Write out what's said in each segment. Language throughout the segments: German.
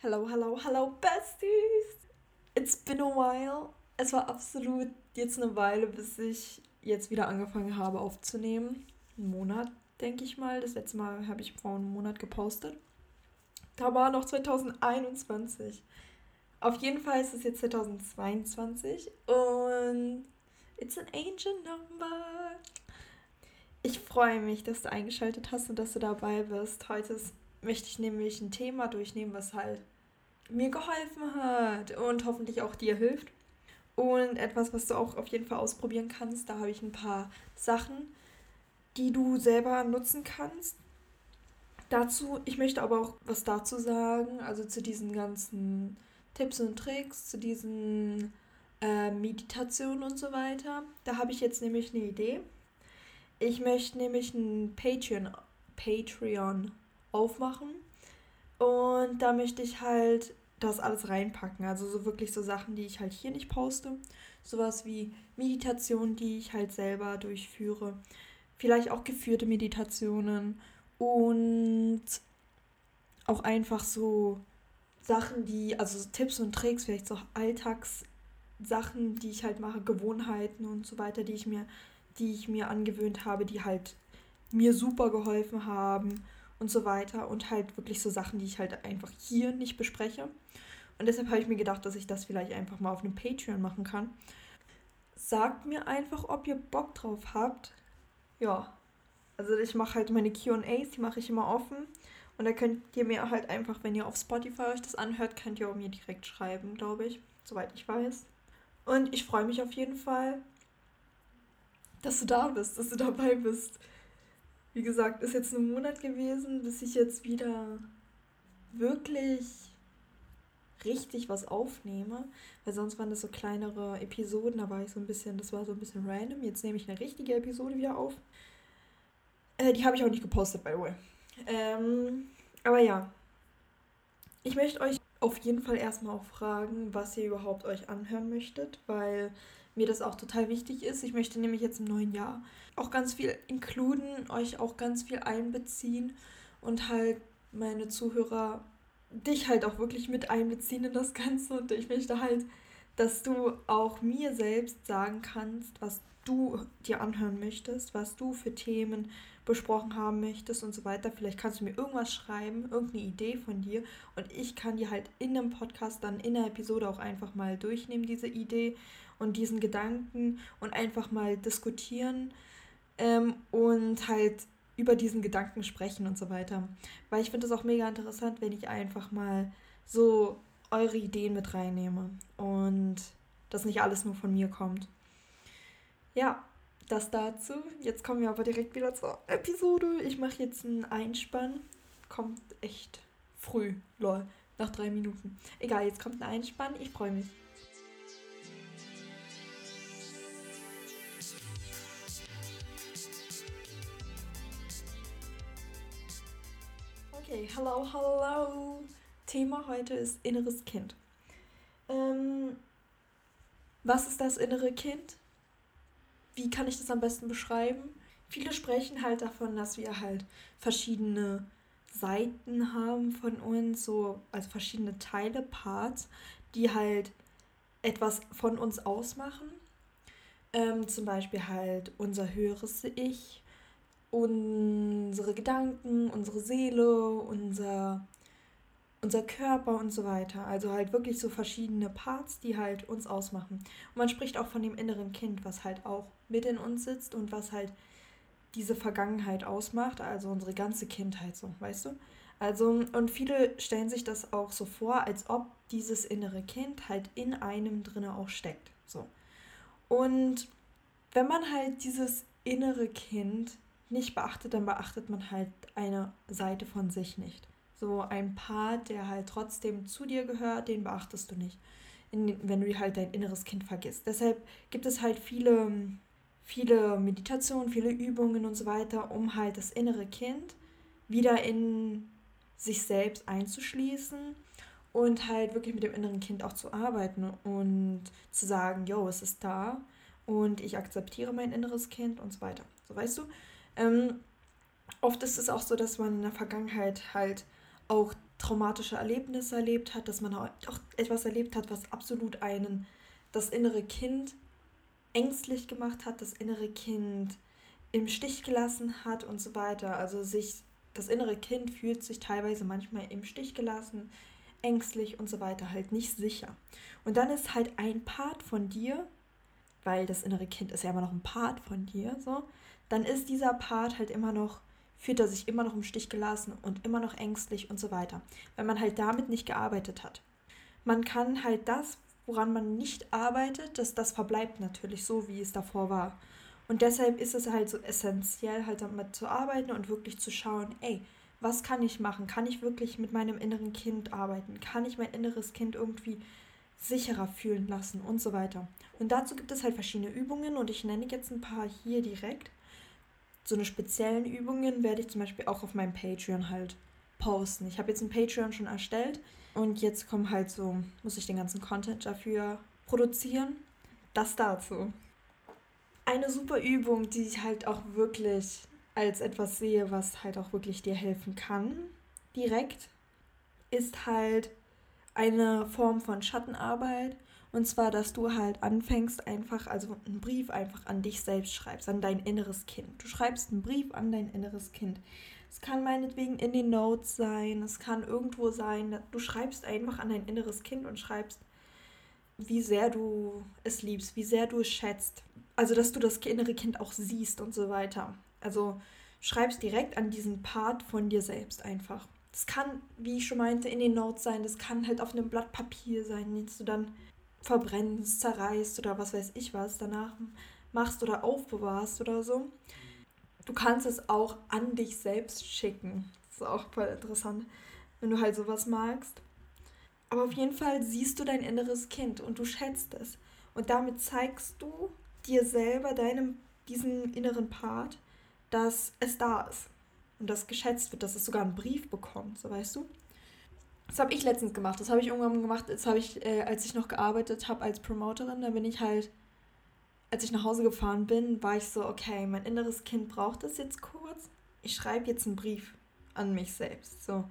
Hello, hello, hello, Besties! It's been a while. Es war absolut jetzt eine Weile, bis ich jetzt wieder angefangen habe aufzunehmen. Einen Monat, denke ich mal. Das letzte Mal habe ich vor einem Monat gepostet. Da war noch 2021. Auf jeden Fall ist es jetzt 2022 und it's an angel number. Ich freue mich, dass du eingeschaltet hast und dass du dabei bist. Heute möchte ich nämlich ein Thema durchnehmen, was halt mir geholfen hat und hoffentlich auch dir hilft. Und etwas, was du auch auf jeden Fall ausprobieren kannst. Da habe ich ein paar Sachen, die du selber nutzen kannst. Dazu, ich möchte aber auch was dazu sagen, also zu diesen ganzen Tipps und Tricks, zu diesen äh, Meditationen und so weiter. Da habe ich jetzt nämlich eine Idee. Ich möchte nämlich ein Patreon, Patreon aufmachen. Und da möchte ich halt das alles reinpacken. Also so wirklich so Sachen, die ich halt hier nicht poste. Sowas wie Meditationen, die ich halt selber durchführe. Vielleicht auch geführte Meditationen. Und auch einfach so Sachen, die, also Tipps und Tricks, vielleicht so Alltagssachen, die ich halt mache, Gewohnheiten und so weiter, die ich mir die ich mir angewöhnt habe, die halt mir super geholfen haben und so weiter. Und halt wirklich so Sachen, die ich halt einfach hier nicht bespreche. Und deshalb habe ich mir gedacht, dass ich das vielleicht einfach mal auf einem Patreon machen kann. Sagt mir einfach, ob ihr Bock drauf habt. Ja. Also ich mache halt meine QAs, die mache ich immer offen. Und da könnt ihr mir halt einfach, wenn ihr auf Spotify euch das anhört, könnt ihr mir direkt schreiben, glaube ich. Soweit ich weiß. Und ich freue mich auf jeden Fall dass du da bist, dass du dabei bist. Wie gesagt, ist jetzt ein Monat gewesen, bis ich jetzt wieder wirklich richtig was aufnehme, weil sonst waren das so kleinere Episoden, da war ich so ein bisschen, das war so ein bisschen random. Jetzt nehme ich eine richtige Episode wieder auf. Äh, die habe ich auch nicht gepostet, by the way. Ähm, aber ja, ich möchte euch auf jeden Fall erstmal auch fragen, was ihr überhaupt euch anhören möchtet, weil mir das auch total wichtig ist. Ich möchte nämlich jetzt im neuen Jahr auch ganz viel inkluden, euch auch ganz viel einbeziehen und halt meine Zuhörer, dich halt auch wirklich mit einbeziehen in das Ganze. Und ich möchte halt, dass du auch mir selbst sagen kannst, was du dir anhören möchtest, was du für Themen besprochen haben möchtest und so weiter. Vielleicht kannst du mir irgendwas schreiben, irgendeine Idee von dir und ich kann dir halt in einem Podcast dann in der Episode auch einfach mal durchnehmen, diese Idee und diesen Gedanken und einfach mal diskutieren ähm, und halt über diesen Gedanken sprechen und so weiter. Weil ich finde es auch mega interessant, wenn ich einfach mal so eure Ideen mit reinnehme und das nicht alles nur von mir kommt. Ja, das dazu. Jetzt kommen wir aber direkt wieder zur Episode. Ich mache jetzt einen Einspann. Kommt echt früh, lol, nach drei Minuten. Egal, jetzt kommt ein Einspann. Ich freue mich. Okay, hello, hello. Thema heute ist inneres Kind. Ähm, was ist das innere Kind? Wie kann ich das am besten beschreiben? Viele sprechen halt davon, dass wir halt verschiedene Seiten haben von uns, so also verschiedene Teile, Parts, die halt etwas von uns ausmachen. Ähm, zum Beispiel halt unser höheres Ich, unsere Gedanken, unsere Seele, unser, unser Körper und so weiter. Also halt wirklich so verschiedene Parts, die halt uns ausmachen. Und man spricht auch von dem inneren Kind, was halt auch mit in uns sitzt und was halt diese Vergangenheit ausmacht, also unsere ganze Kindheit so, weißt du? Also, und viele stellen sich das auch so vor, als ob dieses innere Kind halt in einem drinne auch steckt. So. Und wenn man halt dieses innere Kind nicht beachtet, dann beachtet man halt eine Seite von sich nicht. So ein Part, der halt trotzdem zu dir gehört, den beachtest du nicht, in, wenn du halt dein inneres Kind vergisst. Deshalb gibt es halt viele, viele Meditationen, viele Übungen und so weiter, um halt das innere Kind wieder in sich selbst einzuschließen und halt wirklich mit dem inneren Kind auch zu arbeiten und zu sagen, yo, es ist da und ich akzeptiere mein inneres Kind und so weiter. So weißt du? Ähm, oft ist es auch so, dass man in der Vergangenheit halt auch traumatische Erlebnisse erlebt hat, dass man auch etwas erlebt hat, was absolut einen, das innere Kind ängstlich gemacht hat, das innere Kind im Stich gelassen hat und so weiter. Also sich, das innere Kind fühlt sich teilweise manchmal im Stich gelassen, ängstlich und so weiter, halt nicht sicher. Und dann ist halt ein Part von dir, weil das innere Kind ist ja immer noch ein Part von dir, so, dann ist dieser Part halt immer noch, fühlt er sich immer noch im Stich gelassen und immer noch ängstlich und so weiter, weil man halt damit nicht gearbeitet hat. Man kann halt das, woran man nicht arbeitet, das, das verbleibt natürlich so, wie es davor war. Und deshalb ist es halt so essentiell, halt damit zu arbeiten und wirklich zu schauen, ey, was kann ich machen? Kann ich wirklich mit meinem inneren Kind arbeiten? Kann ich mein inneres Kind irgendwie sicherer fühlen lassen und so weiter? Und dazu gibt es halt verschiedene Übungen und ich nenne jetzt ein paar hier direkt. So eine speziellen Übungen werde ich zum Beispiel auch auf meinem Patreon halt posten. Ich habe jetzt ein Patreon schon erstellt und jetzt kommen halt so, muss ich den ganzen Content dafür produzieren. Das dazu. Eine super Übung, die ich halt auch wirklich als etwas sehe, was halt auch wirklich dir helfen kann, direkt, ist halt eine Form von Schattenarbeit. Und zwar, dass du halt anfängst, einfach, also einen Brief einfach an dich selbst schreibst, an dein inneres Kind. Du schreibst einen Brief an dein inneres Kind. Es kann meinetwegen in den Notes sein, es kann irgendwo sein. Du schreibst einfach an dein inneres Kind und schreibst, wie sehr du es liebst, wie sehr du es schätzt. Also, dass du das innere Kind auch siehst und so weiter. Also schreibst direkt an diesen Part von dir selbst einfach. Das kann, wie ich schon meinte, in den Notes sein, das kann halt auf einem Blatt Papier sein, den du dann verbrennst, zerreißt oder was weiß ich was danach machst oder aufbewahrst oder so. Du kannst es auch an dich selbst schicken. Das ist auch voll interessant, wenn du halt sowas magst. Aber auf jeden Fall siehst du dein inneres Kind und du schätzt es. Und damit zeigst du dir selber, deinem, diesen inneren Part, dass es da ist und das geschätzt wird, dass es sogar einen Brief bekommt, so weißt du. Das habe ich letztens gemacht. Das habe ich irgendwann gemacht, das habe ich, äh, als ich noch gearbeitet habe als Promoterin. Da bin ich halt, als ich nach Hause gefahren bin, war ich so, okay, mein inneres Kind braucht das jetzt kurz. Ich schreibe jetzt einen Brief an mich selbst. So.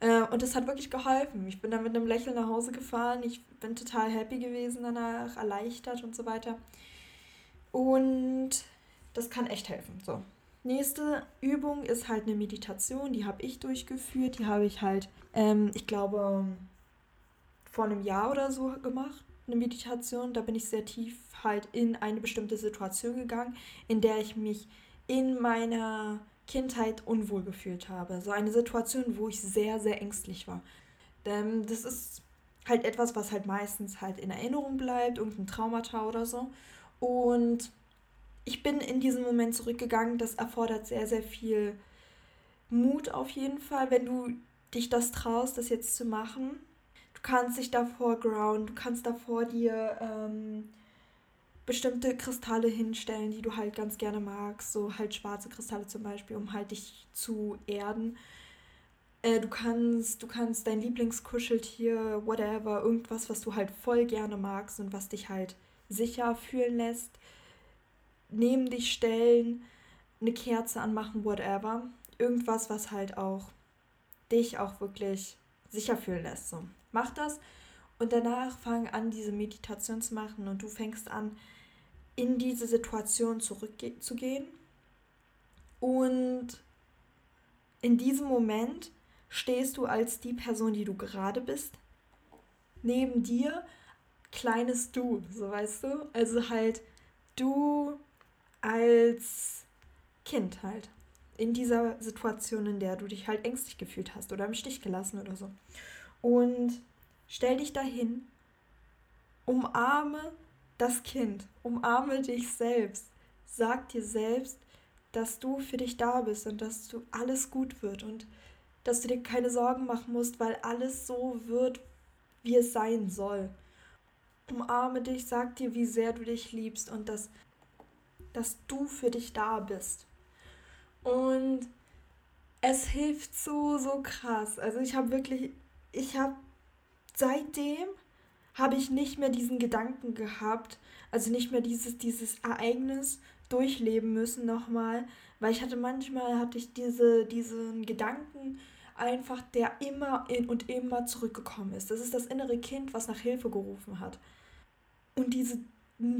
Äh, und das hat wirklich geholfen. Ich bin dann mit einem Lächeln nach Hause gefahren. Ich bin total happy gewesen danach, erleichtert und so weiter. Und das kann echt helfen. So. Nächste Übung ist halt eine Meditation, die habe ich durchgeführt. Die habe ich halt, ähm, ich glaube, vor einem Jahr oder so gemacht. Eine Meditation. Da bin ich sehr tief halt in eine bestimmte Situation gegangen, in der ich mich in meiner Kindheit unwohl gefühlt habe. So eine Situation, wo ich sehr, sehr ängstlich war. Denn das ist halt etwas, was halt meistens halt in Erinnerung bleibt, irgendein Traumata oder so. Und ich bin in diesen Moment zurückgegangen. Das erfordert sehr, sehr viel Mut auf jeden Fall, wenn du dich das traust, das jetzt zu machen. Du kannst dich davor ground, du kannst davor dir ähm, bestimmte Kristalle hinstellen, die du halt ganz gerne magst, so halt schwarze Kristalle zum Beispiel, um halt dich zu erden. Äh, du kannst, du kannst dein Lieblingskuscheltier, whatever, irgendwas, was du halt voll gerne magst und was dich halt sicher fühlen lässt neben dich stellen, eine Kerze anmachen, whatever. Irgendwas, was halt auch dich auch wirklich sicher fühlen lässt. So, mach das und danach fang an, diese Meditation zu machen und du fängst an, in diese Situation zurückzugehen. Und in diesem Moment stehst du als die Person, die du gerade bist, neben dir kleines Du, so weißt du. Also halt du als Kind halt. In dieser Situation, in der du dich halt ängstlich gefühlt hast oder im Stich gelassen oder so. Und stell dich dahin, umarme das Kind, umarme dich selbst. Sag dir selbst, dass du für dich da bist und dass du alles gut wird und dass du dir keine Sorgen machen musst, weil alles so wird, wie es sein soll. Umarme dich, sag dir, wie sehr du dich liebst und dass dass du für dich da bist. Und es hilft so, so krass. Also ich habe wirklich, ich habe seitdem habe ich nicht mehr diesen Gedanken gehabt, also nicht mehr dieses, dieses Ereignis durchleben müssen nochmal, weil ich hatte manchmal hatte ich diese, diesen Gedanken, einfach, der immer in und immer zurückgekommen ist. Das ist das innere Kind, was nach Hilfe gerufen hat. Und diese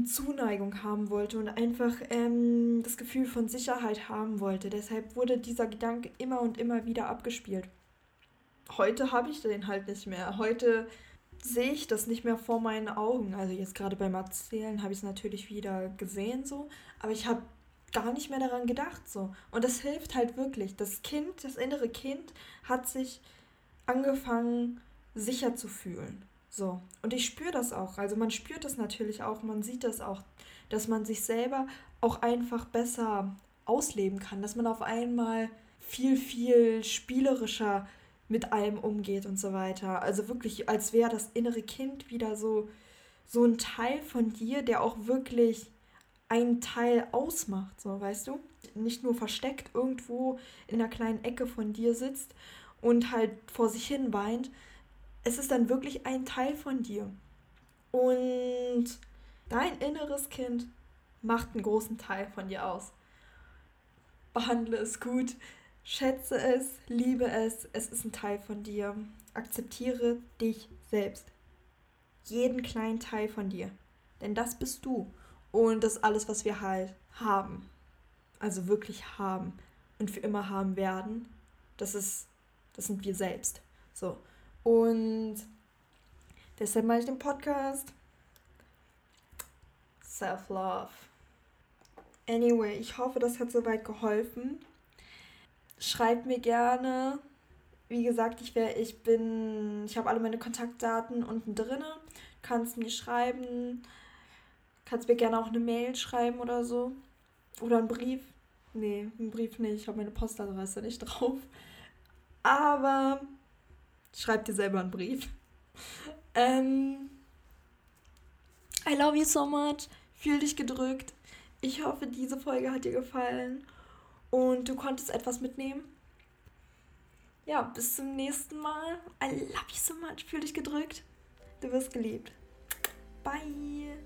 Zuneigung haben wollte und einfach ähm, das Gefühl von Sicherheit haben wollte. Deshalb wurde dieser Gedanke immer und immer wieder abgespielt. Heute habe ich den halt nicht mehr. Heute sehe ich das nicht mehr vor meinen Augen. Also jetzt gerade beim Erzählen habe ich es natürlich wieder gesehen so, aber ich habe gar nicht mehr daran gedacht so. Und das hilft halt wirklich. Das Kind, das innere Kind hat sich angefangen sicher zu fühlen. So. Und ich spüre das auch. Also man spürt das natürlich auch, man sieht das auch, dass man sich selber auch einfach besser ausleben kann, dass man auf einmal viel, viel spielerischer mit allem umgeht und so weiter. Also wirklich, als wäre das innere Kind wieder so, so ein Teil von dir, der auch wirklich einen Teil ausmacht, so weißt du? Nicht nur versteckt irgendwo in einer kleinen Ecke von dir sitzt und halt vor sich hin weint, es ist dann wirklich ein Teil von dir. Und dein inneres Kind macht einen großen Teil von dir aus. Behandle es gut, schätze es, liebe es, es ist ein Teil von dir. Akzeptiere dich selbst. Jeden kleinen Teil von dir. Denn das bist du. Und das ist alles, was wir halt haben. Also wirklich haben und für immer haben werden. Das ist, das sind wir selbst. So. Und deshalb mache ich den Podcast. Self-Love. Anyway, ich hoffe, das hat soweit geholfen. Schreibt mir gerne. Wie gesagt, ich wäre, ich bin, ich habe alle meine Kontaktdaten unten drin. Kannst mir schreiben. Kannst mir gerne auch eine Mail schreiben oder so. Oder einen Brief. Nee, einen Brief nicht. Ich habe meine Postadresse nicht drauf. Aber Schreib dir selber einen Brief. Ähm, I love you so much. Fühl dich gedrückt. Ich hoffe, diese Folge hat dir gefallen und du konntest etwas mitnehmen. Ja, bis zum nächsten Mal. I love you so much. Fühl dich gedrückt. Du wirst geliebt. Bye.